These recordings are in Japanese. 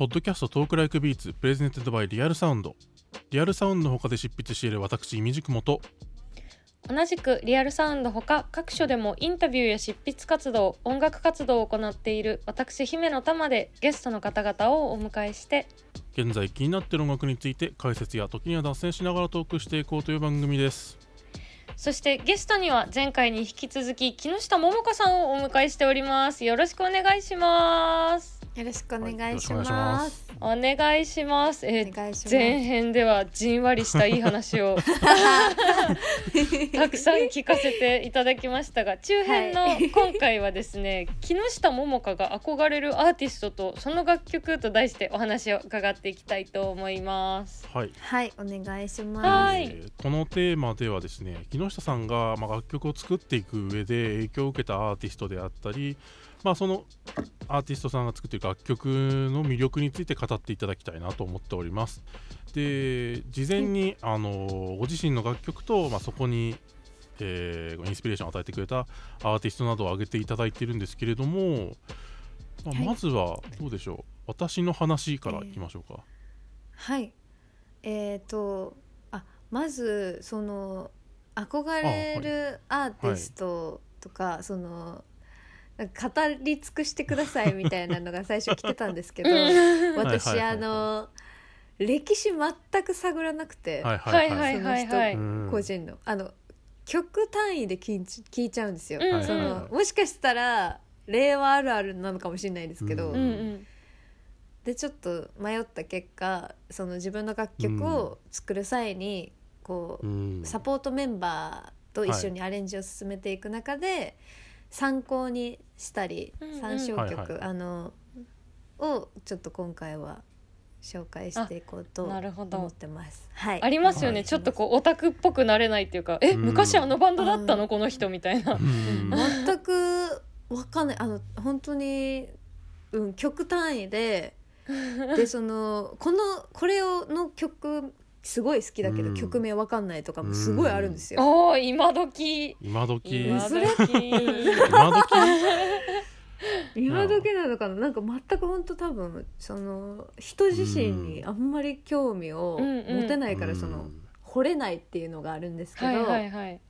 ポッドキャスト Talk Like Beats presented by Real Sound。リアルサウンドの他で執筆している私 imdkm と同じくリアルサウンドほか各所でもインタビューや執筆活動音楽活動を行っている私姫乃たまでゲストの方々をお迎えして。現在気になっている音楽について解説や時には脱線しながらトークしていこうという番組です。そしてゲストには前回に引き続き木下百花さんをお迎えしております。よろしくお願いしますよろしくお願いしはいよろしくお願いしまますす。お願いしますえお願いします。前編ではじんわりしたいい話を たくさん聞かせていただきましたが中編のはい今回はですね、木下桃香が憧れるアーティストとその楽曲と題してお話を伺っていきたいと思います。はい、はい、お願いします。はいえーこのテーマではですね木下さんが、まあ、楽曲を作っていく上で影響を受けたアーティストであったり、まあ、そのアーティストさんが作っている楽曲の魅力について語っていただきたいなと思っております。で事前に、あのご自身の楽曲と、まあ、そこに、えーインスピレーションを与えてくれたアーティストなどを挙げていただいているんですけれども、まあはい。まずはどうでしょう？私の話からいきましょうか、はい。えっ、と、あ、まずその憧れるアーティストとか、その。なんか語り尽くしてくださいみたいなのが最初来てたんですけど うん。私あの歴史全く探らなくて、はいはいはいはいはい。うん。個人の。あの曲単位で聞いち聞いちゃうんですよ、うん。そはいはいのもしかしたら令和あるあるなのかもしれないですけど、ううんうん。でちょっと迷った結果その自分の楽曲を作る際にこう、うん。サポートメンバーと一緒にアレンジを進めていく中で、参考にしたりうんうん。参照曲、はいはい。あのをちょっと今回は紹介していこうとなるほど。思ってます。はい、ありますよね、はいちょっとこうオタクっぽくなれないっていうかえ、うん昔あのバンドだったの、うんこの人みたいな。うん。全くわかんない。あの本当に、うん、曲単位ででそのこのこれをの曲すごい好きだけど、うん。曲名わかんないとかもすごいあるんですよ。おー今時。今時。今時。今時？今時なのかな？なんか全く本当多分その人自身にあんまり興味を持てないから、うん。その惚れないっていうのがあるんですけど、はいはいはい。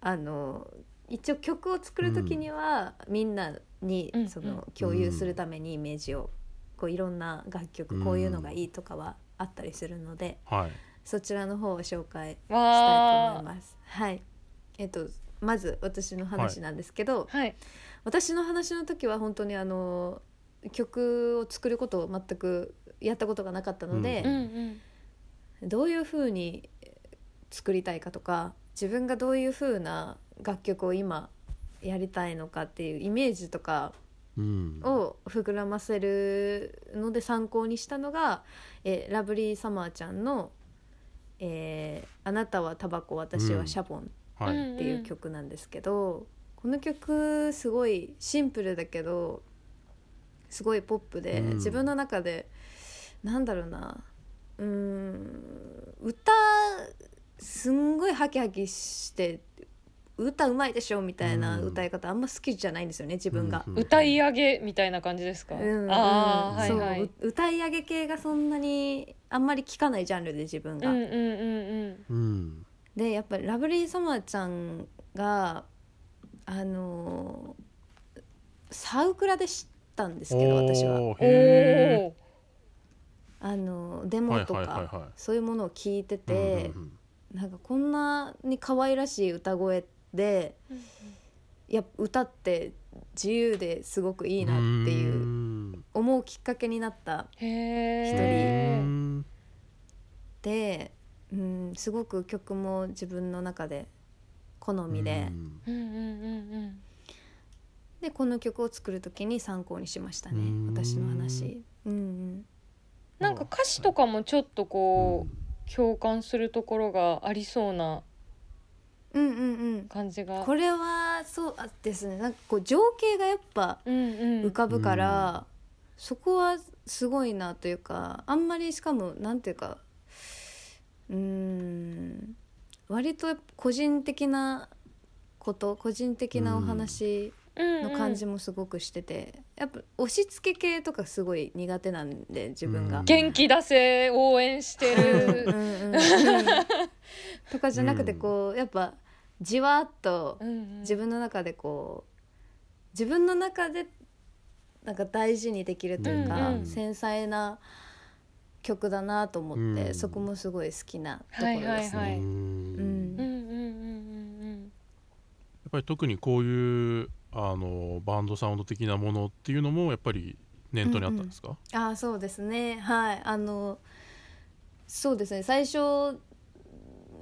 あの一応曲を作る時には、みんなにうん。その共有するためにイメージをこういろんな楽曲、うんこういうのがいいとかはあったりするのではい。そちらの方を紹介したいとわ思います。はい。えっとまず私の話なんですけど、ーはい。私の話の時は本当にあの曲を作ることを全くやったことがなかったので、うんうん。どういう風に作りたいかとか自分がどういう風な楽曲を今やりたいのかっていうイメージとかうんを膨らませるので参考にしたのが、えーラブリーサマーちゃんの、えーあなたはタバコ私はシャボン」っていう曲なんですけど、この曲すごいシンプルだけどすごいポップで、うん。自分の中でなんだろうなうーん歌すんごいハキハキして歌うまいでしょみたいなうん歌い方あんま好きじゃないんですよね自分が。うん歌い上げみたいな感じですか？うんああ、うんはいはい。そうう歌い上げ系がそんなにあんまり聞かないジャンルで自分が。うんうんうんうん。うんでやっぱりラブリーサマーちゃんがあのーサウクラで知ったんですけど私はお。あのーデモとはいはいはいかはいそういうものを聞いてーてうんうんなんかこんなに可愛らしい歌声でいや歌って自由ですごくいいなっていううん。思うきっかけになったへうえ。んで、うん、すごく曲も自分の中で好みで。うん。うんうんうんうん。でこの曲を作る時に参考にしましたねうん。私の話。うんうん。なんか歌詞とかもちょっとこう共感するところがありそうなうんうんうん。感じが。これはそうあですね。なんかこう情景がやっぱうんうん。浮。かぶから、そこはすごいなというかあんまりしかもなんていうかうーん割と個人的なこと個人的なお話の感じもすごくしてて、やっぱ押し付け系とかすごい苦手なんで自分が。うん。元気出せ応援してうんるうんうん。とかじゃなくてこうやっぱじわっとうんうん。自分の中でこう自分の中でなんか大事にできるというか、うんうん繊細な曲だなと思って、うん。そこもすごい好きなところですね。はいうん。うん。うんうんうんうんやっぱり特にこういうあのバンドサウンド的なものっていうのもやっぱり念頭にあったんですか、あーそうですね。はい。あのそうですね。最初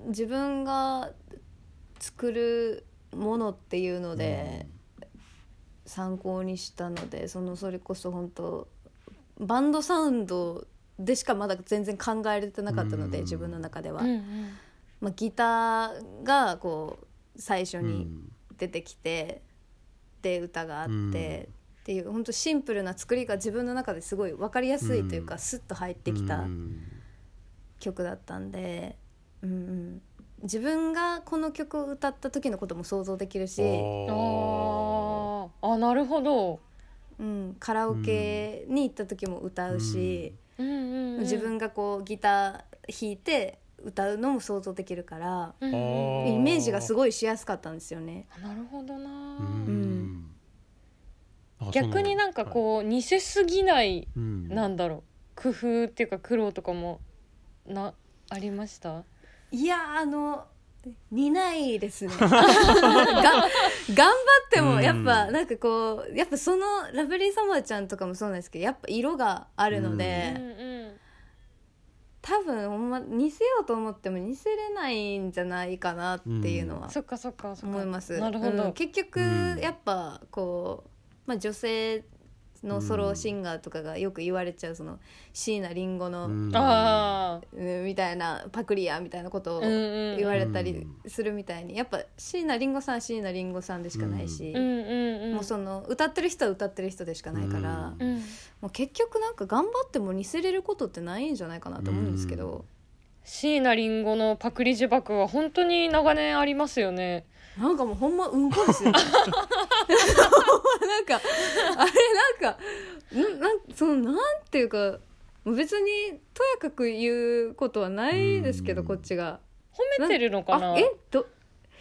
自分が作るものっていうので、参考にしたのでそのそれこそ本当バンドサウンドでしかまだ全然考えられてなかったので、うん。自分の中では、うんうん。まあ、ギターがこう最初うにん。出てきて、で歌があって、うん。っていう本当シンプルな作りが自分の中ですごい分かりやすいというか、うん。スッと入ってきたうん。曲だったんで、うんうん、自分がこの曲を歌った時のことも想像できるし、あー。あなるほど。うん、カラオケに行った時も歌うし、うん。自分がこうギター弾いて歌うのも想像できるからイメージがすごいしやすかったんですよね。なるほどな。うん。逆になんかこう似せすぎないうん。なんだろう。工夫っていうか苦労とかもなありました？いやあの似ないですね。が頑張ってもやっぱうんなんかこうやっぱそのラブリーサマーちゃんとかもそうなんですけどやっぱ色があるので、うんうん多分ほんま似せようと思っても似せれないんじゃないかなっていうのはそっかそっかそっか。思います。なるほど、うん。結局うん。やっぱこう、まあ、女性のソロシンガーとかがよく言われちゃうその椎名林檎の、うん。みたいなパクリやみたいなことを言われたりするみたいにやっぱ椎名林檎さんは椎名林檎さんでしかないし、もうその歌ってる人は歌ってる人でしかないから、もう結局なんか頑張っても似せれることってないんじゃないかなと思うんですけど、椎名林檎のパクリ呪縛は本当に長年ありますよねなんかもうほんまうんこですよ。ねなんかあれなんかんなんそのなんていうか別にとやかく言うことはないですけどうん。こっちが。褒めてるのかな？あえど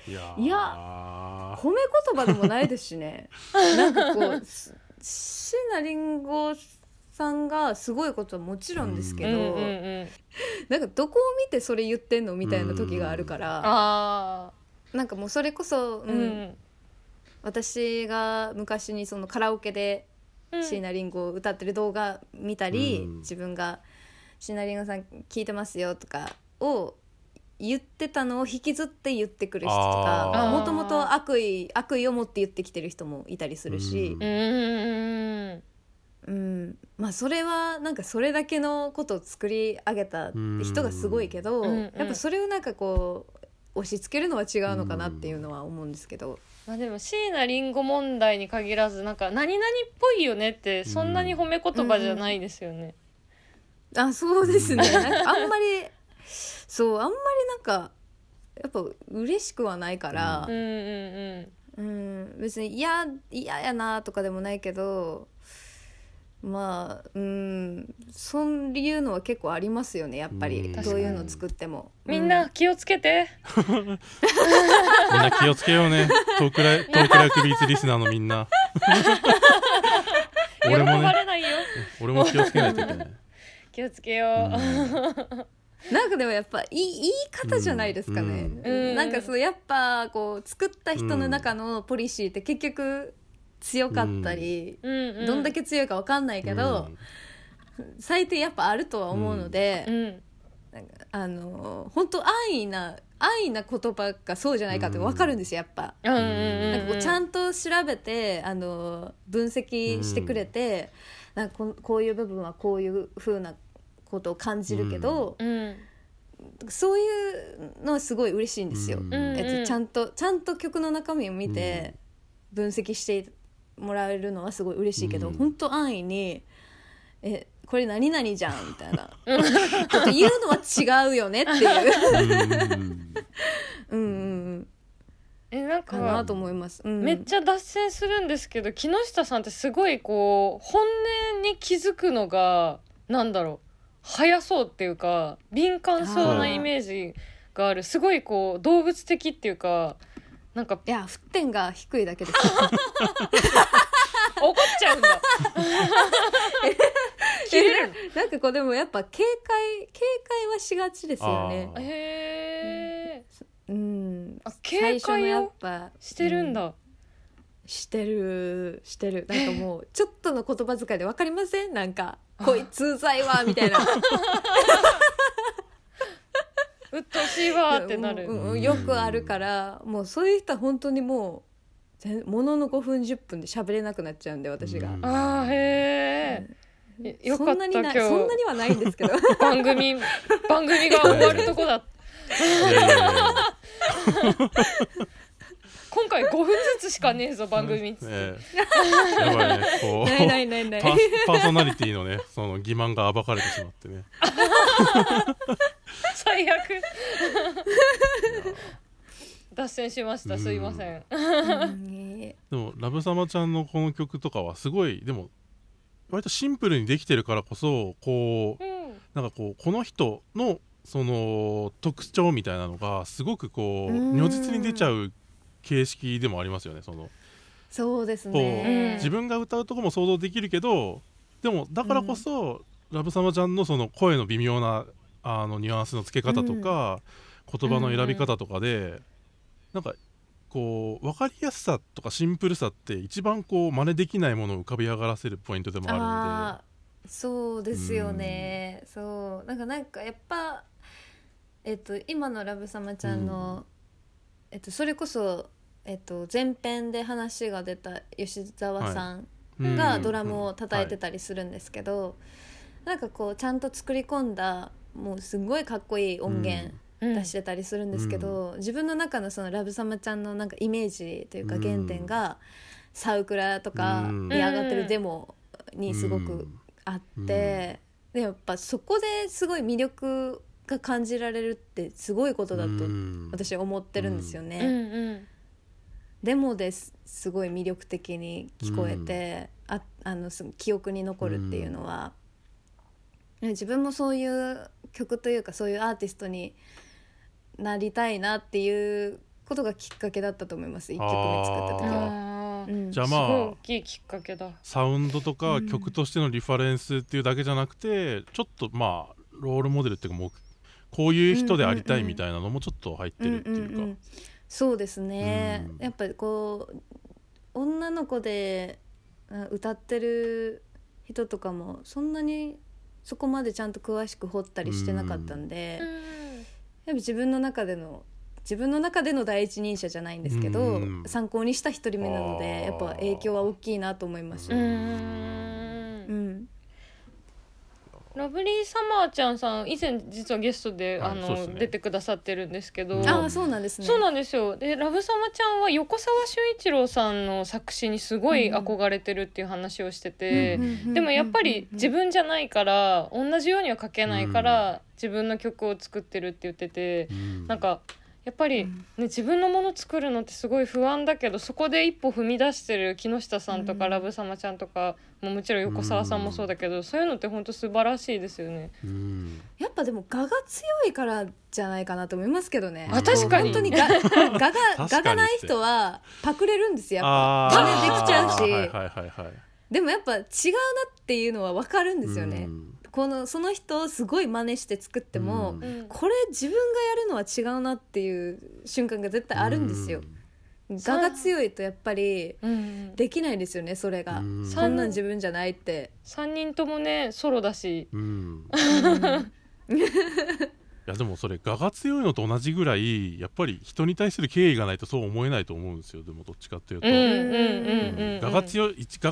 いやいやや褒め言葉でもないですしね。なんかこうす椎名林檎さんがすごいことはもちろんですけど、うんうんうんなんかどこを見てそれ言ってんのみたいな時があるから、あなんかもうそれこそ、あうん。うん。私が昔にそのカラオケでうん。椎名林檎を歌ってる動画見たり、うん。自分が「椎名林檎さん聞いてますよ」とかを言ってたのを引きずって言ってくる人とあー。かもともと悪意悪意を持って言ってきてる人もいたりするしう、んうんうん。まあそれはなんかそれだけのことを作り上げた人がすごいけど、うんうん。やっぱそれをなんかこう押し付けるのは違うのかなっていうのは思うんですけど。まあでも椎名林檎問題に限らずなんか何々っぽいよねってそんなに褒め言葉じゃないですよね。あそうですね。なんかあんまりそうあんまりなんかやっぱ嬉しくはないから。うん、うん。うん。別に嫌嫌やなとかでもないけどまあうんそういうのは結構ありますよねやっぱり。うん。どういうの作っても。うん。みん。な気をつけて。みんな気をつけようね。トークライトークライクビーツリスナーのみんな。喜 俺もね。ばれないよ。俺も気をつけないといけない。気をつけよう。なんかでもやっぱいい言い方じゃないですかね、うん。なんかそうやっぱこう作った人の中のポリシーって結局強かったり、うん。うん。どんだけ強いか分かんないけど、最低やっぱあるとは思うので、うんなんかあの本当安易な安易な言葉がそうじゃないかって分かるんですよやっぱ。なんかこううん。ちゃんと調べてあの分析してくれて、なんかここういう部分はこういう風なことを感じるけど、うん。そういうのはすごい嬉しいんですよ。うん。うんえっと、ちゃんとちゃんと曲の中身を見て分析してもらえるのはすごい嬉しいけど、うん。本当安易に「えこれ何々じゃん」みたいな。こと言うのは違うよねっていう。うん。うんうんうん。えなんかなかと思います、うん。めっちゃ脱線するんですけど木下さんってすごいこう本音に気づくのがなんだろう早そうっていうか敏感そうなイメージがある。すごいこう動物的っていうかなんかいや沸点が低いだけです。怒っちゃうんだ。切れるなんかこうでもやっぱ警戒警戒はしがちですよね。へえうん。あ警戒をやっぱしてるんうだ、してるしてる。なんかもうちょっとの言葉遣いで分かりません？なんかこいつうざいわみたいな うっとうしいわーってなる、うんうんよくあるからもうそういう人は本当にもうぜものの5分10分で喋れなくなっちゃうんで私が、うん。あーへえよかったそんなにな今日。そんなにはないんですけど。番組番組が終わるとこだいやいやいやいや今回5分ずつしかねえぞ番組っつって、ええやばいねこう。ないないないない。パーパーソナリティのねその欺瞞が暴かれてしまってね。最悪。脱線しました。すいません。でもラブサマちゃんのこの曲とかはすごいでも割とシンプルにできてるからこそこううん。なんかこうこの人のその特徴みたいなのがすごくこううん。如実に出ちゃう形式でもありますよねその。そうですうん。ね自分が歌うとこも想像できるけどでもだからこそ、ラブサマちゃんのその声の微妙なあのニュアンスの付け方とか、言葉の選び方とかで、なんかこう分かりやすさとかシンプルさって一番こう真似できないものを浮かび上がらせるポイントでもあるんで。そうですよね、そう。なんかなんかやっぱえっと今のラブサマちゃんの、えっとそれこそえっと前編で話が出た吉沢さんうん。がドラムを叩いてたりするんですけど、なんかこうちゃんと作り込んだもうすごいかっこいい音源うん。出してたりするんですけど、自分の中のそのラブサマちゃんのなんかイメージというかうん原点が、サウクラとかうん。に上がってるデモにすごくうん。あって、でやっぱそこですごい魅力が感じられるってすごいことだとうん。私は思ってるんですよね。うん。うんデモですすごい魅力的に聞こえて、ああのす記憶に残るっていうのは、自分もそういう曲というかそういうアーティストになりたいなっていうことがきっかけだったと思います。1曲目作った時は。うん。じゃあまあすごい大きいきっかけだ。サウンドとかうん曲としてのリファレンスっていうだけじゃなくて、ちょっとまあロールモデルっていうかもうこういう人でありたいみたいなのもちょっと入ってるっていうか、んんんそうですね、うん。やっぱりこう女の子であ歌ってる人とかもそんなにそこまでちゃんと詳しく掘ったりしてなかったんで、うん。やっぱ自分の中での自分の中での第一人者じゃないんですけど、うん。参考にした一人目なのでやっぱ影響は大きいなと思います。うよ。んうんラブリーサマーちゃんさん以前実はゲストで、あのはいそうですね。出てくださってるんですけど、うん。ああそうなんですね。そうなんですよ。でラブサマちゃんは横澤俊一郎さんの作詞にすごい憧れてるっていう話をしてて、うんうんうんうんでもやっぱり自分じゃないから同じようには書けないから、自分の曲を作ってるって言ってて、うん。なんかやっぱり、うん。ね、自分のもの作るのってすごい不安だけどそこで一歩踏み出してる木下さんとか、うん。ラブサマちゃんとかももちろん横澤さんもそうだけど、そういうのって本当素晴らしいですよね。うん。やっぱでも我が強いからじゃないかなと思いますけどね。あ確かに。本当にが我 がかに我がない人はパクれるんですよ。やっあぱ真似できちゃうし、はいはいはいはいでもやっぱ違うなっていうのは分かるんですよね。うんこのその人をすごい真似して作っても、うん。うんこれ自分がやるのは違うなっていう瞬間が絶対あるんですよ。我が強いとやっぱりうん、できないですよねそれが。うん。こんなん自分じゃないって。3人ともねソロだし。うん。うん。いやでもそれ我が強いのと同じぐらいやっぱり人に対する敬意がないとそう思えないと思うんですよ。でもどっちかっていうと、がが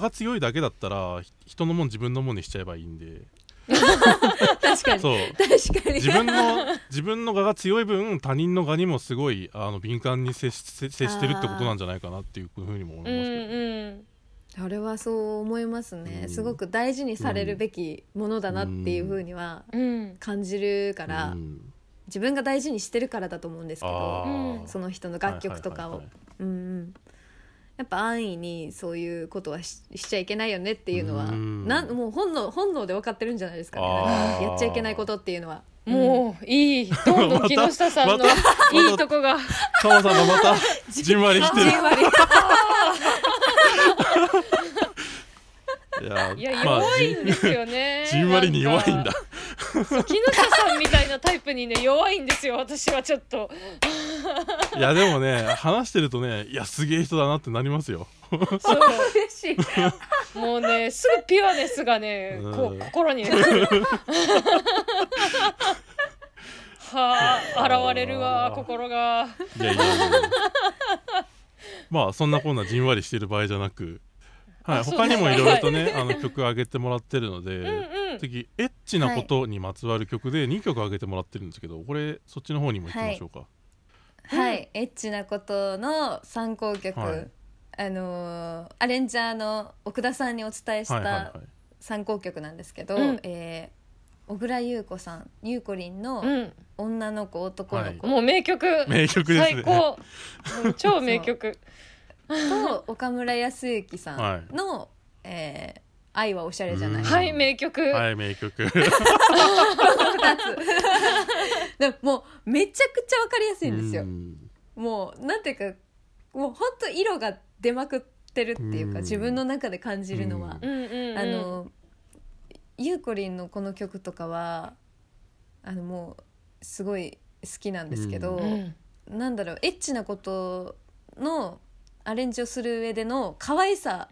強いだけだったらひ人のもん自分のもんにしちゃえばいいんで確かに。そう。確かに。自分の自分の我が強い分他人の我にもすごいあの敏感に接し接接してるってことなんじゃないかなっていうふうにも思いますけど、うんうん。それはそう思いますね、うん。すごく大事にされるべきものだなっていうふうにはうん。感じるから、うん。自分が大事にしてるからだと思うんですけあどー。その人の楽曲とかを。はいはいはい。うんうんやっぱ安易にそういうことはししちゃいけないよねっていうのはうん。なんもう本能本能で分かってるんじゃないですかね。やっちゃいけないことっていうのは。もういいどんどん木下さんの いいとこが。カモさんがまた じんわりしてる。じんわり。いや弱いんですよね。じんわりに弱いんだ。木下さんみたいなタイプにね弱いんですよ私はちょっといやでもね話してるとねいやすげえ人だなってなりますよ。そう。嬉しいもうねすぐピュアネスがねこううん。心にはあ現れるわ心が。いやいやまあそんなこんなじんわりしてる場合じゃなく、はい、他にもいろいろとねあの曲上げてもらってるので、うんうん次エッチなことにまつわる曲で2曲上げてもらってるんですけどこれそっちの方にも行きましょうか、はい、エッチなことの参考曲、はい。あのーアレンジャーの奥田さんにお伝えしたはいはいはい。参考曲なんですけど、うん。えー小倉優子さんゆうこりんのうん「女の子男の子」もう名曲。名曲ですね。最高。超名曲。と岡村康之さんの「えー愛はおしゃれじゃない」うん。はい名曲、はい名曲。2つでももうめちゃくちゃわかりやすいんですよ。うん。もうなんていうかもうほんと色が出まくってるっていううん。か自分の中で感じるのは。あのゆうこりんのこの曲とかはあのもうすごい好きなんですけど、うん。なんだろうエッチなことのアレンジをする上での可愛さ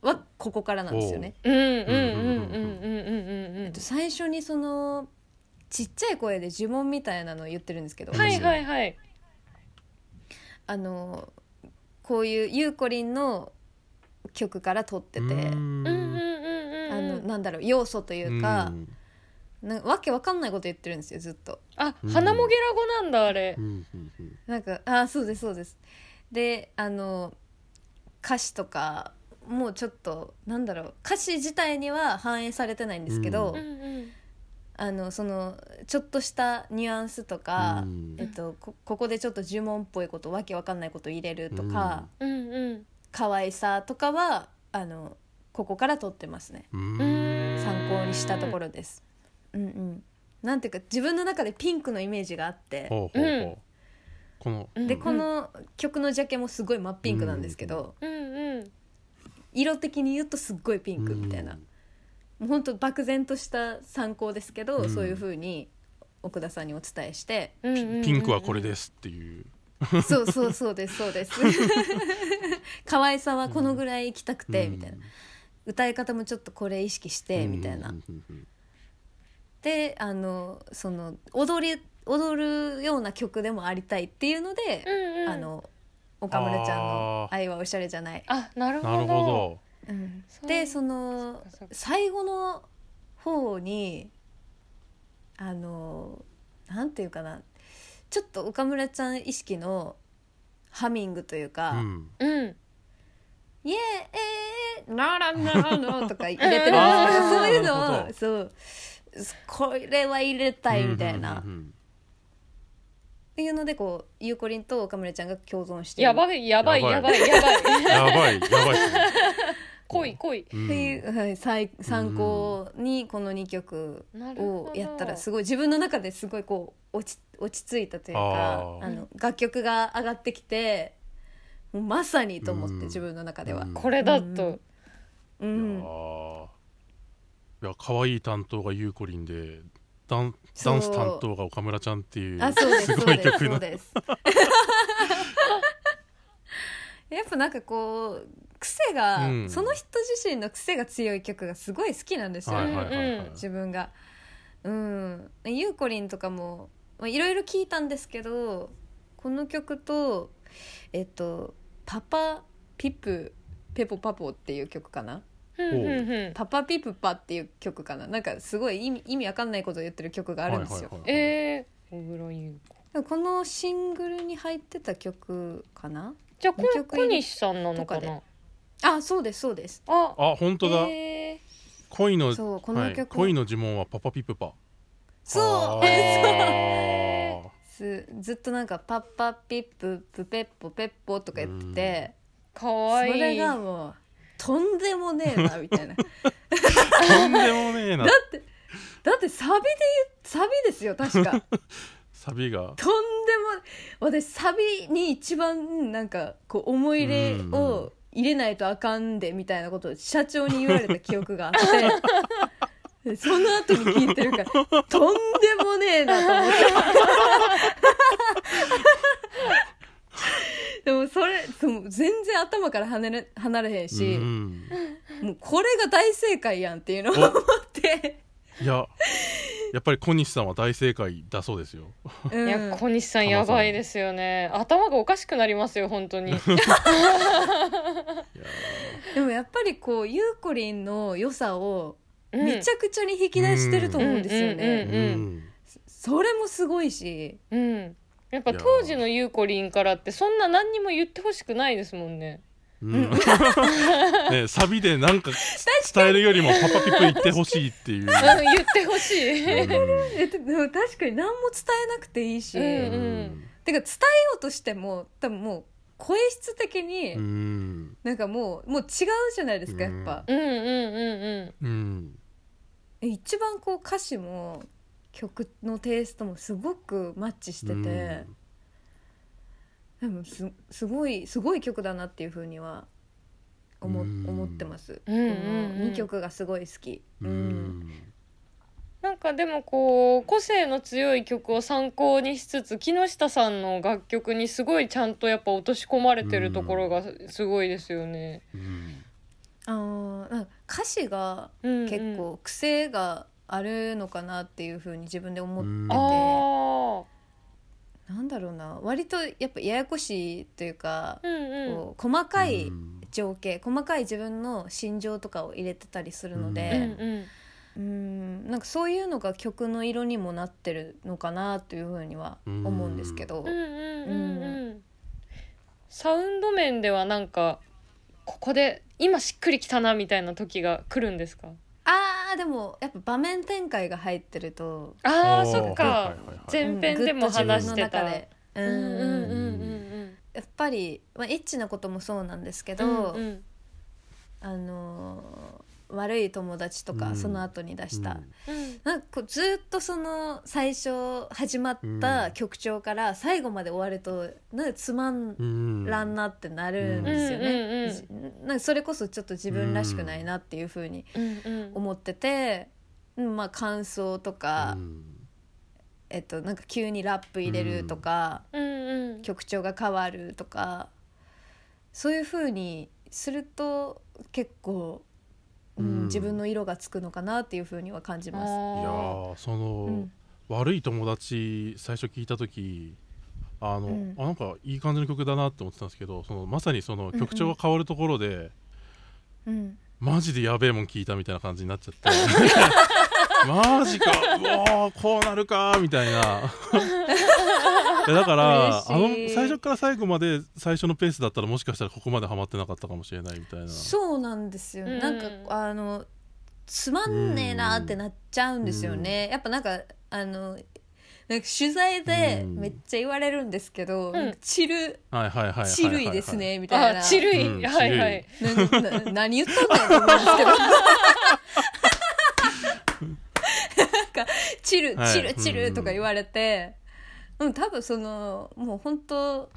はここからなんですよね。うんう。んうんうんうんうんうん。えっと最初にそのちっちゃい声で呪文みたいなのを言ってるんですけど、はい私。はいはい。あのこういうゆうこりんの曲から撮ってて、うん。うんうんうんうんあのなんだろう要素というかう、ん。なわけわかんないこと言ってるんですよずっと。あうん花もげら語なんだあれ。なんかあそうですそうです。であの歌詞とかもうちょっとなんだろう歌詞自体には反映されてないんですけど、ううんうんあのそのちょっとしたニュアンスとか、うん。えっと、こここでちょっと呪文っぽいことわけわかんないこと入れるとか、うんうん。可愛さとかはあのここから取ってますね。うん。参考にしたところです。うんうん、なんていうか自分の中でピンクのイメージがあってほうほうほう、うん。この、うん。でこの曲のジャケもすごい真っピンクなんですけど、うんうん。色的に言うとすっごいピンクみたいな、うんもうほんと漠然とした参考ですけど、うん。そういう風に奥田さんにお伝えして。うんうんうんピンクはこれですっていう、そうそうそうですそうです。可愛さはこのぐらい行きたくて、みたいな。歌い方もちょっとこれ意識して、みたいな。であのその踊り踊るような曲でもありたいっていうので、うんうん。あの岡村ちゃんのあ「愛はおしゃれじゃない」あなるほど。なるほうん。でその最後の方にあのなんていうかな。ちょっと岡村ちゃん意識のハミングというど、かうん、うん「イエーえーならならの」とか入れてるんです。けどあーそういうのをそう。これは入れたいみたいな。っていうのでこうゆうこりんと岡村ちゃんが共存してる。やばいやばいややばいやばい。うんやばいやばい 濃い濃い。うん。っていう、はい、参参考にこの2曲をやったらすごい自分の中ですごいこう落ち落ち着いたというかあの楽曲が上がってきてもうまさにと思って、うん。自分の中では。うん。これだと。ういやんー。いや可愛い担当がゆうこりんでダンダンス担当が岡村ちゃんっていうあそうですごい曲の。そうです。やっぱなんかこう癖が、うん。その人自身の癖が強い曲がすごい好きなんですよ、はいはいはいはい。自分が。うん、ゆうこりんとかもまあいろいろ聞いたんですけどこの曲とえっと「パパピプペポパポ」っていう曲かな。うんうんうん「パパピプパ」っていう曲かな。なんかすごい意味意味わかんないことを言ってる曲があるんですよ。えー小倉優子。このシングルに入ってた曲かな？じゃあ小西さんなのかな？あそうですそうです。ああ本当だ、え恋のそうこはい、の曲、恋の呪文はパパピプパ。そう。あー。ずずっとなんか「パッパッピッププペッポペッポ」とか言ってて、かわいい。それがもうとんでもねえなみたいな。だとんでもねえな。ってだってサビでサビですよ確か。サビが。とんでも私サビに一番なんかこう思い入れを入れないとあかんでみたいなことを社長に言われた記憶があってで その後に聞いてるからとんでもねえなと思って。でもそれその全然頭から離れ離れへんし、うん。もうこれが大正解やんっていうのを思って、いややっぱり小西さんは大正解だそうですよ。うん。いや小西さんやばいですよね。頭がおかしくなりますよ本当に。でもやっぱりこうゆうこりんの良さをうん。めちゃくちゃに引き出してると思うんですようんね。それもすごいし、うん。やっぱ当時のゆうこりんからってそんな何にも言ってほしくないですもんねうん。ねサビでなんか伝えるよりもパパピップ言ってほしいっていう、うん言ってほしい。えでも確かに何も伝えなくていいし、うん。うんてか伝えようとしても多分もう声質的にうん。なんかもうもう違うじゃないですかやっぱ。うんうんうんうんうん。え一番こう歌詞も曲のテイストもすごくマッチしてて、でもすすごいすごい曲だなっていうふうには思,、うん。思ってます、うんうんうん。この2曲がすごい好き、ううん。んなんかでもこう個性の強い曲を参考にしつつ木下さんの楽曲にすごいちゃんとやっぱ落とし込まれてるところがすごいですよね。うん。あーなんか歌詞がうんうん結構癖があるのかなっていうふうに自分で思ってうん。て、あなんだろうな。割とやっぱややこしいというかあ、、うんうん。こう細かいうん。情景細かい自分の心情とかを入れてたりするのうんで、うんうん。なんかそういうのが曲の色にもなってるのかなというふうには思うんですけど、うんうんうん。うん。サウンド面ではなんかここで今しっくりきたなみたいな時が来るんですか？あーでもやっぱ場面展開が入ってるとあーそっか。前編でも話してた。うんやっぱり、まあ、エッチなこともそうなんですけうど、んうん。あのー悪い友達とか、うん。その後に出した、うん。なんかこうずっとその最初始まった曲調から最後まで終わるとなんかつまんうんらんなってなるんですようんうんなんかそれこそちょっと自分らしくないなっていうふうに思ってて、うんまあ感想とか、うん。えっとなんか急にラップ入れるとか、うんうん。曲調が変わるとかそういうふうにすると結構、うん。うん。自分の色がつくのかなっていうふうには感じます。いやーその、うん。悪い友達最初聞いた時あの、うん。あなんかいい感じの曲だなって思ってたんですけどそのまさにその曲調が変わるところで、うん。マジでやべえもん聞いたみたいな感じになっちゃって マジか。うわーこうなるかみたいな。いやだからあの最初から最後まで最初のペースだったらもしかしたらここまでハマってなかったかもしれないみたいな。そうなんですよ、うん。なんかあのつまんねえなってなっちゃうんですよね、やっぱなんかあのなんか取材でうん。めっちゃ言われるんですけど、ん。なんかチルはいはいはいはいはいはいチルいですねみたいな。あチルい、うんはいはい。何言っとんねんと思うんですけどなんかチルはい。チルチルとか言われて、うん多分そのもう本当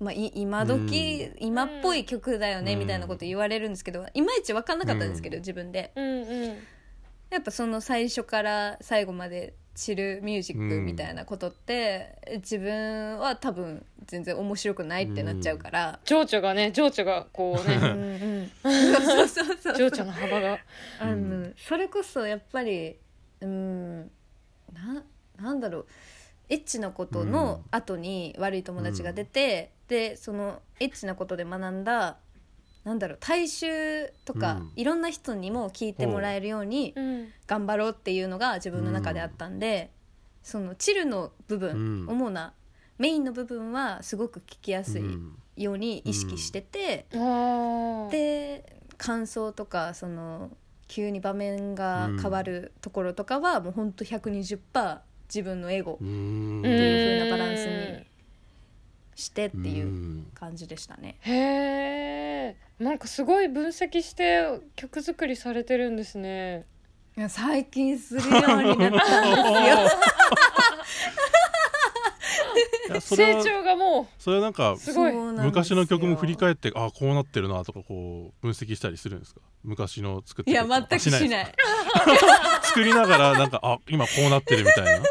まあ、い今時、今っぽい曲だよねうん。みたいなこと言われるんですけどいまいち分かんなかったんですけど、自分で。うんうん。やっぱその最初から最後までチルミュージックみたいなことって、自分は多分全然面白くないってなっちゃうから、情緒がね情緒がこううんねうん、そうそうそうそう。情緒の幅が。あの、うんそれこそやっぱりうんななんだろう。エッチなことの後に悪い友達が出て、でそのエッチなことで学んだなんだろう大衆とか、うん。いろんな人にも聞いてもらえるようにうん。頑張ろうっていうのが自分の中であったんで、そのチルの部分、うん。主なメインの部分はすごく聞きやすいうん。ように意識してて。で感想とかその急に場面が変わるところとかはもうほんと120%自分のエゴうーんっていう風なバランスしてっていううん感じでしたね。へえなんかすごい分析して曲作りされてるんですねいや最近するようになったんですよ。成は長がもそれはなんかうすごい。昔の曲も振り返ってあこうなってるなとかこう分析したりするんですか？昔の作っていや全くしない。作りながらなんかあ今こうなってるみたいな？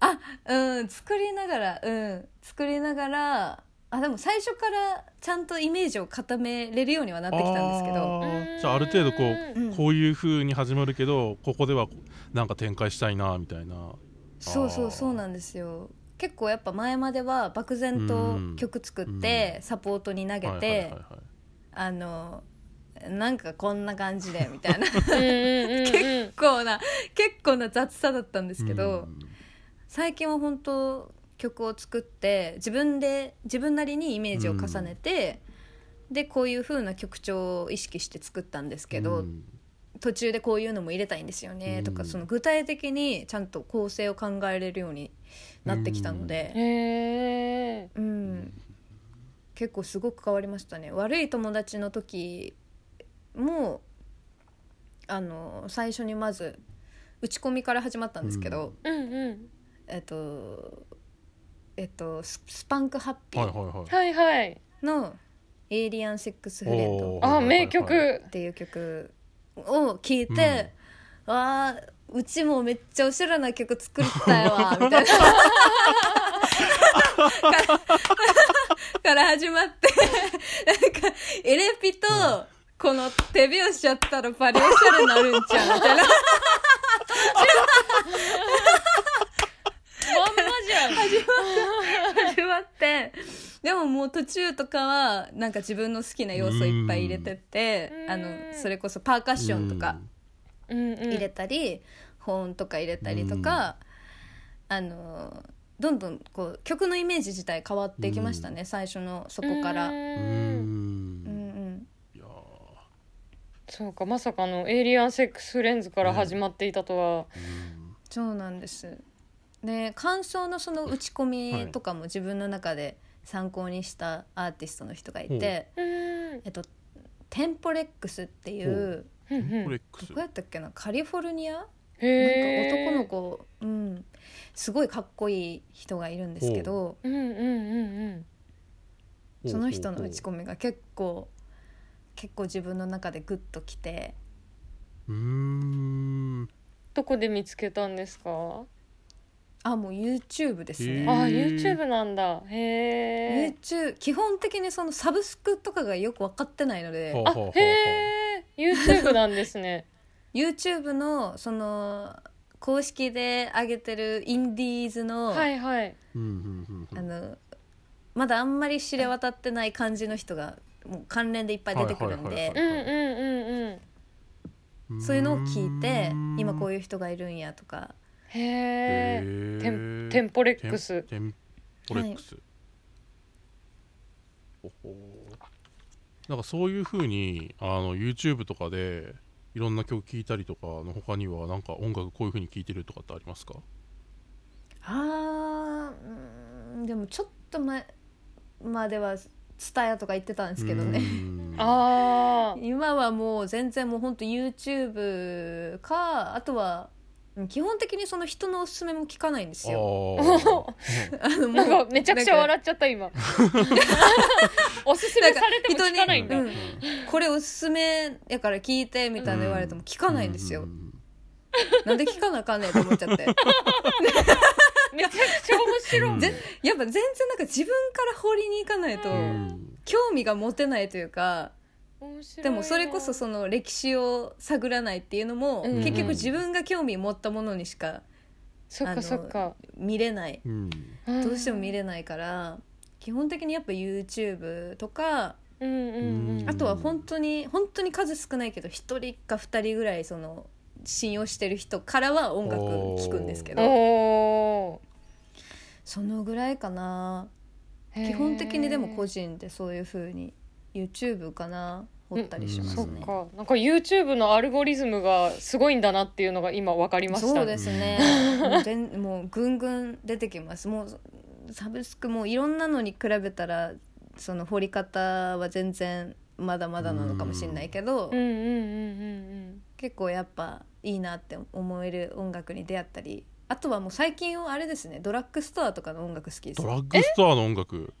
あうん作りながらうん作りながらあでも最初からちゃんとイメージを固めれるようにはなってきたんですけど。じゃあある程度こううん。こういう風に始まるけどここではなんか展開したいなみたいな。そうそうそうなんですよ結構やっぱ前までは漠然と曲作ってサポートに投げてはいあのなんかこんな感じで みたいな。結構な結構な雑さだったんですけど、うん。最近は本当曲を作って自分で自分なりにイメージを重ねて、でこういう風な曲調を意識して作ったんですけど、うん途中でこういうのも入れたいんですよね。とか、うんその具体的にちゃんと構成を考えれるようになってきたので、へえうん。結構すごく変わりましたね。悪い友達の時もあの最初にまず打ち込みから始まったんですけど、うん。うんえっとえっとススパンクハッピーはいはいはい。はいはい。の「エイリアンセックスフレンドお」ーあ名曲。っていう曲を聴いて、わあうちもめっちゃおしゃれな曲作ったよわ みたいな。か らから始まってなんかエレピとこの手拍子やったらバリおしゃれになるんちゃうみたいな。まんまじゃん。始まってでももう途中とかはなんか自分の好きな要素いっぱい入れてってうん。あのそれこそパーカッションとかうんうん。入れたり、保音とか入れたりとか、あのどんどんこう曲のイメージ自体変わっていきましたね、最初のそこから。ううん。うんうん。んいやー。そうかまさかのエイリアンセックスフレンズから始まっていたとは、うん。そうなんです。で感想のその打ち込みとかも自分の中で参考にしたアーティストの人がいて、う。ん。えっと、テンポレックスっていうどこやったっけな？カリフォルニア？なんか男の子、うん、すごいかっこいい人がいるんですけどうんうんうんうん。その人の打ち込みが結構結構自分の中でグッときて。うーん。どこで見つけたんですか？あもう YouTube ですね。あ YouTube なんだ。へえ YouTube 基本的にそのサブスクとかがよく分かってないので。あへえ YouTube なんですね。YouTube のその公式で上げてるインディーズの,、はいはい。うんうんうんあのまだあんまり知れ渡ってない感じの人がもう関連でいっぱい出てくるんで。うんうんうんうん。うん。そういうのを聞いてうん今こういう人がいるんやとかへえへテンテンポレックス。テンポレックス、ほほなんかそういうふうにあの YouTube とかでいろんな曲聴いたりとかの他にはなんか音楽こういうふうに聴いてるとかってありますか？あーうんでもちょっと前まではツタヤとか言ってたんですけどね。ねあ今はもう全然もうほんと YouTube かあとはうん基本的にその人のおすすめも聞かないんですよ。あ のかめちゃくちゃ笑っちゃった今。おすすめされても聞かないんだ。なんかこれおすすめやから聞いてみたいな言われても聞かないんですよ。うん。なんで聞かなあかんねんと思っちゃって。めちゃくちゃ面白い、やっぱ全然なんか自分から掘りに行かないとうん。興味が持てないというかでもそれこそその歴史を探らないっていうのもうん。結局自分が興味持ったものにしかそっかそっか。見れない。うん。どうしても見れないから基本的にやっぱ YouTube とかうんうんうん。あとは本当に本当に数少ないけど1人か2人ぐらいその信用してる人からは音楽聴くんですけどおそのぐらいかな。ー。基本的にでも個人人でそういう風に YouTube かな掘ったりしますそっね。か。なんか YouTube のアルゴリズムがすごいんだなっていうのが今分かりました。そうですね。もう全もうぐんぐん出てきます。もうサブスクもいろんなのに比べたらその掘り方は全然まだまだなのかもしれないけど、うんうんうんうん結構やっぱいいなって思える音楽に出会ったりあとはもう最近はあれですね。ドラッグストアとかの音楽好きです。ドラッグストアの音楽。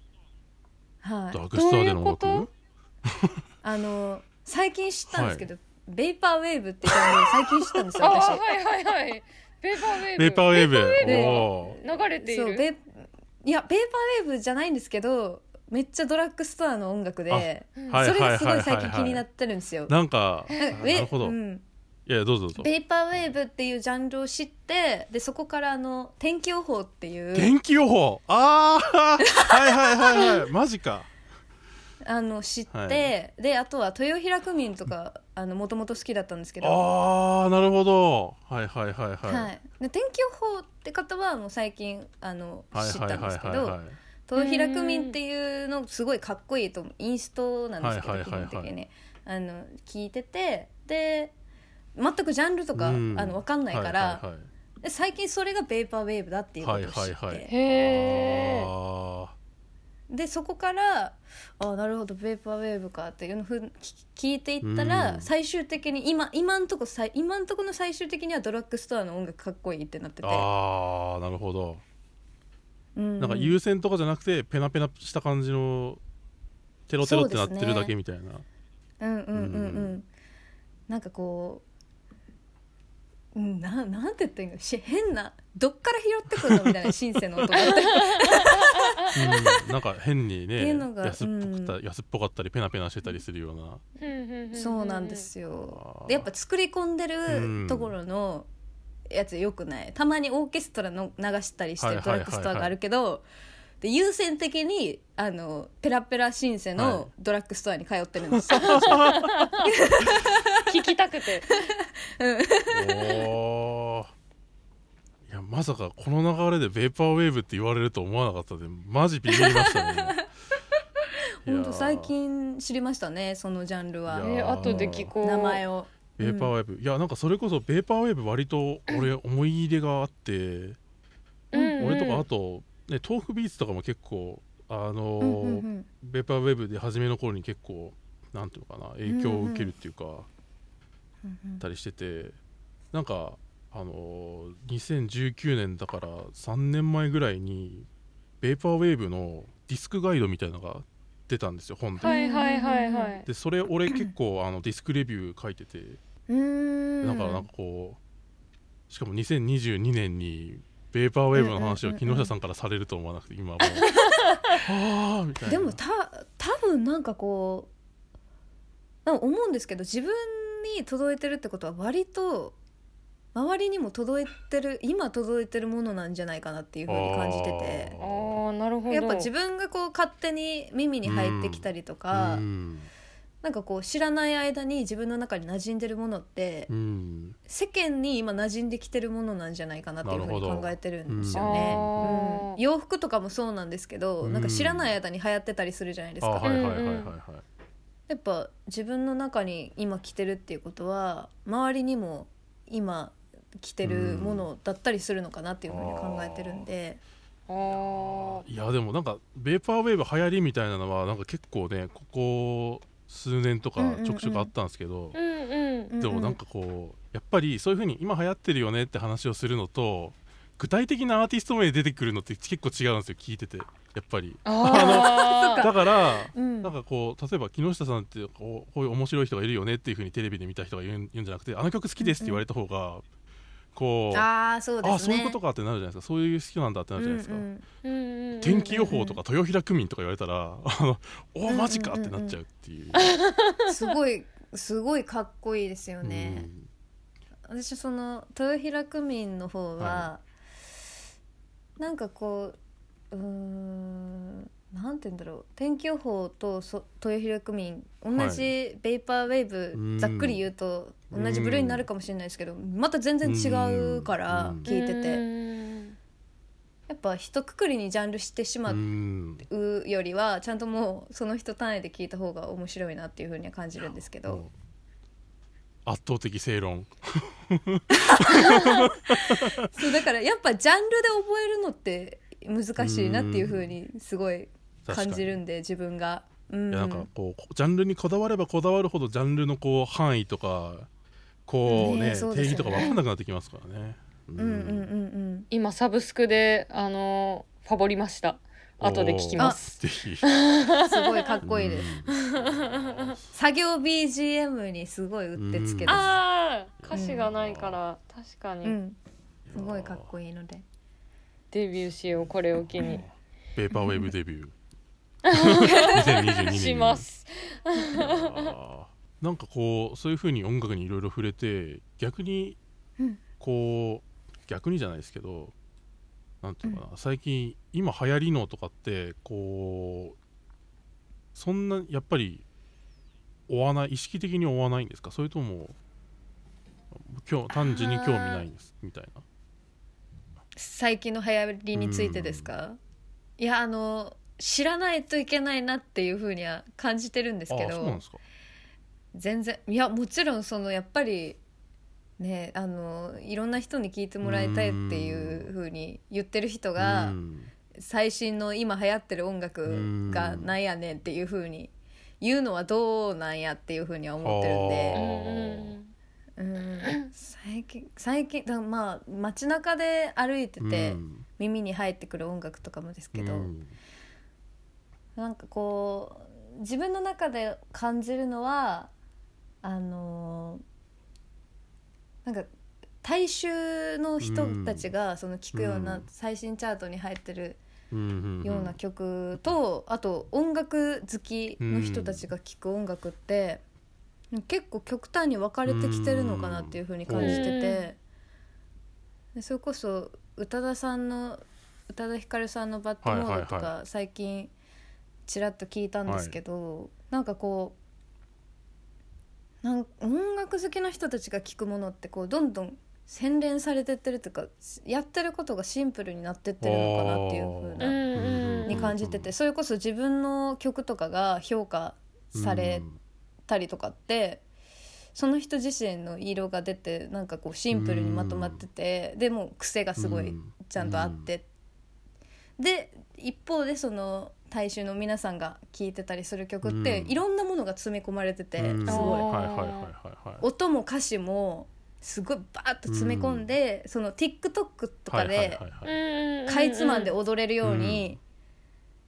はい。ドラッグストアでの音？楽 あの最近知ったんですけど、ベイパーウェーブっていうジャンルを最近知ったんですよ 私。あはいはいはい。ペーパーウェーブ。ペーパーウェーブ。ブ。おー。流れている。そうベイいやベイパーウェーブじゃないんですけどめっちゃドラッグストアの音楽で、うんはいそれがすごい最近気になってるんですよ。なんかなんかなるほど、いういやどうぞどうぞ。ベイパーウェーブっていうジャンルを知ってでそこからあの天気予報っていう。天気予報。ああはいはいはいはい。マジかあの知って、はい。であとは豊平区民とかもともと好きだったんですけど、ああなるほど。はいはいはいはい。はい、で天気予報って方はもう最近あのはい知ったんですけどはいはいはい豊平区民っていうのすごいかっこいいと思うインストなんですけど、はいはいはいはい。基本的にね。あの聞いててで全くジャンルとか、うん。あの分かんないから、はいはいで最近それがベーパーウェーブだっていうことを知って、はいはいはい。へえあでそこからあなるほどベーパーウェーブかっていうのをふん聞聞いていったら、うん。最終的に今今んとこさい今んとこの最終的にはドラッグストアの音楽かっこいいってなってーて、あーなるほど。うん。なんか優先とかじゃなくてペナペナした感じのテロテロってなってるだけみたいな、うんうんうん。うん、うん。なんかこう、うん、ななんて言ったらいいの？し変などっから拾ってくるの？みたいなシンセの音が うん、なんか変にっていねうのが安っぽかった、う安っぽかったりペナペナしてたりするような。そうなんですよ。やっぱ作り込んでうん。るところのやつよくない？たまにオーケストラの流したりしてるドはいはいはいはい。ラッグストアがあるけど、で優先的にあのペラペラシンセはい。のドラッグストアに通ってるんですよ、聞きたくて。おーいやまさかこの流れでベーパーウェーブって言われると思わなかったんでマジビビりましたね。本当最近知りましたねそのジャンルは。いやー。え後で聞こう。名前を。ベーパーウェーブ、いやなんかそれこそベーパーウェーブ割と俺思い入れがあって、うんうん。俺とかあと、ね、トークビーツとかも結構あのーうんうんうん。ベーパーウェーブで初めの頃に結構なんていうのかな影響を受けるっていうか、うんうん。たりしててなんかあのー2019年だから3年前ぐらいにベーパーウェーブのディスクガイドみたいなのが出たんですよ本で、はいはいはいはい。でそれ俺結構あのディスクレビュー書いてて。うーん。だからなんかこうしかも2022年にベーパーウェーブの話を木下さんからされると思わなくて今も。う はあみたいな。でもた多分なんかこうなんか思うんですけど自分に届いてるってことは割と周りにも届いてる今届いてるものなんじゃないかなっていうふうに感じてて。ああなるほど。やっぱ自分がこう勝手に耳に入ってきたりとか、うん。なんかこう知らない間に自分の中に馴染んでるものってうん。世間に今馴染んできてるものなんじゃないかなっていうふうに考えてるんですようん。ね。あー。うん洋服とかもそうなんですけど、うん。なんか知らない間に流行ってたりするじゃないですか。あはいはいはいはいはい、うんやっぱ自分の中に今着てるっていうことは周りにも今着てるものだったりするのかなっていうふうに考えてるんで、あー。いやでもなんかベーパーウェーブ流行りみたいなのはなんか結構ねここ数年とかうんうんうん。ちょくちょくあったんですけど、うんうんでもなんかこうやっぱりそういう風に今流行ってるよねって話をするのと具体的なアーティスト名出てくるのって結構違うんですよ聞いててやっぱり。あ だからうん。なんかこう例えば木下さんってこうこういう面白い人がいるよねっていう風にテレビで見た人が言うん言うんじゃなくてあの曲好きですって言われた方がこう、ああそうですね。あそういうことかってなるじゃないですか。そういう好きなんだってなるじゃないですか、うんうん。うんうん天気予報とか豊平区民とか言われたら あのおうんマジかってなっちゃうっていう。すごいすごいかっこいいですよね。うん。私その豊平区民の方は、はなんかこううーんなんて言うんだろう。天気予報とそ豊平区民同じベイパーウェーブ、うんざっくり言うと同じ部類になるかもしれないですけどまた全然違うからうん。聞いてて、うん。やっぱ一括りにジャンルしてしまううんよりはちゃんともうその人単位で聞いた方が面白いなっていうふうには感じるんですけど。圧倒的正論。そうだからやっぱジャンルで覚えるのって難しいなっていう風にすごい感じるんで自分が。うん。いやなんかこうジャンルにこだわればこだわるほどジャンルのこう範囲とかこうねねえそうですよね。定義とか分かんなくなってきますからね。うんうんうん今サブスクであのファボりました。後で聞きます。ぜひ。う んすごいかっこいいです。作業 BGM にすごいうってつけです。あー歌詞がないから確かに。うん、すごいかっこいいので。デビューしようこれを機に。ペーパーウェーブデビュー。2022年に。します。いやーなんかこうそういう風に音楽にいろいろ触れて逆にうん。こう逆にじゃないですけどなんていうのかな、最近今流行りのとかってこうそんなやっぱり追わない意識的に追わないんですか？それとも今日単純に興味ないんですみたいな。最近の流行りについてですか？いやあの知らないといけないなっていうふうには感じてるんですけどあそうなんですか全然いやもちろんそのやっぱりねあのいろんな人に聞いてもらいたいっていうふうに言ってる人がうん。最新の今流行ってる音楽がなんやねんっていうふうに言うのはどうなんやっていうふうには思ってるんうで。んうんうん。最近最近まあ街中で歩いてて、うん。耳に入ってくる音楽とかもですけど、うん。なんかこう自分の中で感じるのはあのーなんか大衆の人たちがその聴くよううなん。最新チャートに入ってるような曲と、あと音楽好きの人たちが聴く音楽って、結構極端に分かれてきてるのかなっていう風に感じてて、でそれこそ宇多田さんの宇多田ヒカルさんの「バッドモード」とか最近ちらっと聞いたんですけど、なんかこうなん音楽好きの人たちが聴くものってこうどんどん洗練されてってるというかやってることがシンプルになってってるのかなっていう風うに感じててそれこそ自分の曲とかが評価されたりとかってその人自身の色が出てなんかこうシンプルにまとまっててでも癖がすごいちゃんとあって。で一方でその大衆の皆さんが聴いてたりする曲ってうん。いろんなものが詰め込まれててすうん。ごい。音も歌詞もすごいバーッと詰め込んでその TikTok とかでかいつまんで踊れるように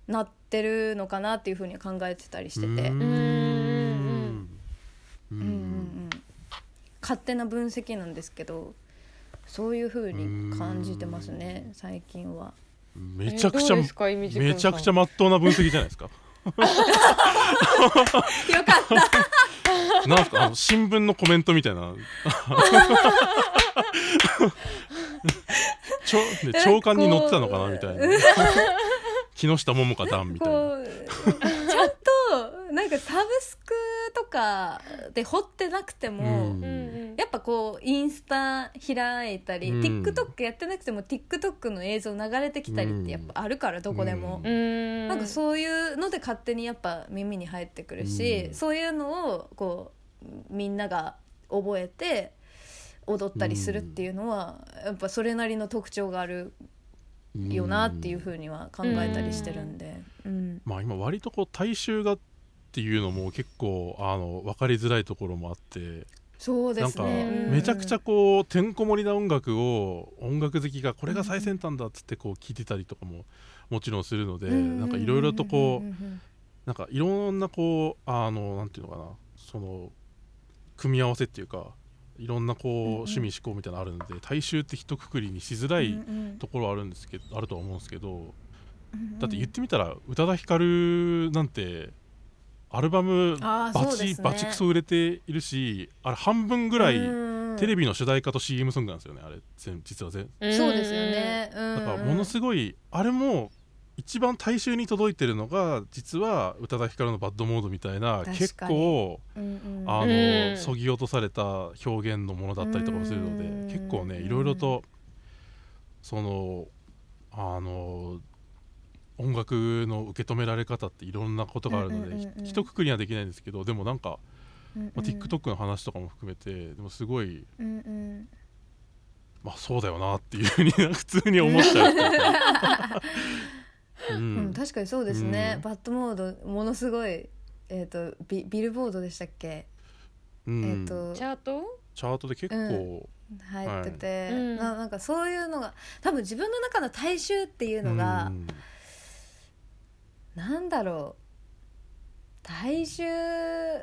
なってるのかなっていうふうに考えてたりしてて、うーん。うんうんうん。うん勝手な分析なんですけどそういうふうに感じてますね最近は。めちゃくちゃえどうですかイミジ君さんめちゃくちゃまっとうな分析じゃないですか。よかったなんすかあの新聞のコメントみたいな。ちょね長官に載ってたのかなみたいな。木下桃香団みたいな。ちゃんとなんかサブスクとかで掘ってなくても、うんやっぱこうインスタ開いたり、うん。TikTok やってなくても TikTok の映像流れてきたりってやっぱあるからどこでも。ううん。なんかそういうので勝手にやっぱ耳に入ってくるし、うん。そういうのをこうみんなが覚えて踊ったりするっていうのは、やっぱそれなりの特徴があるよなっていうふうには考えたりしてるんで、うん。まあ今割とこう大衆がっていうのも結構あの分かりづらいところもあってそうですね。なんかうん。めちゃくちゃこうてんこ盛りな音楽を音楽好きがこれが最先端だっつってこう聴いてたりとかももちろんするのでなんかいろいろとこうなんかいろんなこうあのなんていうのかなその組み合わせっていうかいろんなこう趣味思考みたいなのあるので大衆って一括りにしづらいところはあるんですけどあるとは思うんですけどだって言ってみたら宇多田ヒカルなんてアルバムバチね。バチクソ売れているしあれ半分ぐらいテレビビの主題歌と CM ソングなんですよねあれ。全実は全。そうですよね、だからものすごごいあれも一番大衆に届いてるのが実は宇多田ヒカルの「バッドモード」みたいな結構い、うんうん。あうのん。そぎ落とされた表現のものだったりとかもするのうん。で結構ねいろいろとそのあの音楽の受け止められ方っていろんなことがあるのうんうんうんうん。でひ一括りにはできないんですけどでもなんか、うんうんまあ、TikTok の話とかも含めてでもすごいうんうん。まあそうだよなっていうふうに普通に思っちゃううか。ううん。ん、確かにそうですね、うん。バッドモードものすごいえっ、とビビルボードでしたっけ、うん。えっ、とチャート？チャートで結構、入ってて、はい。うん。ななんかそういうのが多分自分の中の大衆っていうのが、うんなんだろう。大衆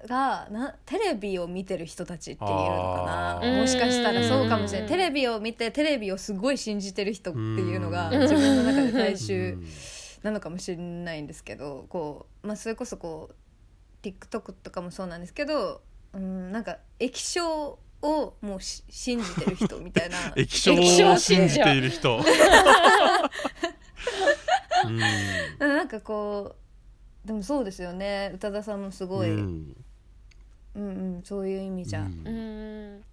がなテレビを見てる人たちっていうのかな。もしかしたらそうかもしれうなん。いテレビを見てテレビをすごい信じてる人っていうのがうん。自分の中で大う衆ん。なのかもしれないんですけどこう、まあ、それこそこう TikTok とかもそうなんですけど、うん、なんか液晶をもうし信じてる人みたいな。液晶を信じている人。う んなんかこうでもそうですよね。宇多田さんもすごい、ううんんうんそういう意味じゃ、ううん。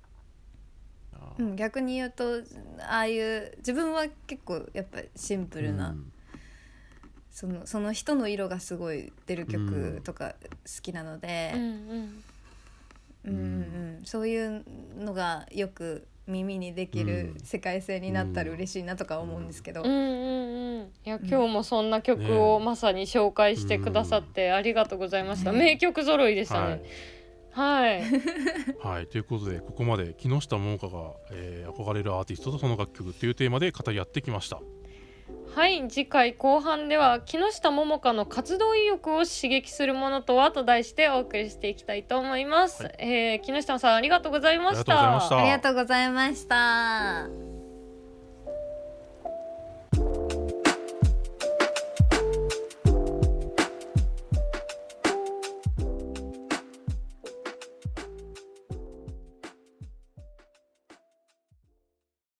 うん、逆に言うとああいう自分は結構やっぱシンプルな、うん。そのその人の色がすごい出る曲とか好きなので、うん。うんうんうん。そういうのがよく耳にできるうん。世界線になったら嬉しいなとか思うんですけど、うん。うんうんいや今日もそんな曲をねまさに紹介してくださってありがとうございました、ね名曲揃いでしたはい。ねはい、はい、ということでここまで木下桃香が、えー憧れるアーティストとその楽曲っていうテーマで語り合ってきました。はい、次回後半では木下桃香の活動意欲を刺激するものとはと題してお送りしていきたいと思います、はい。えー木下さんありがとうございました。ありがとうございました。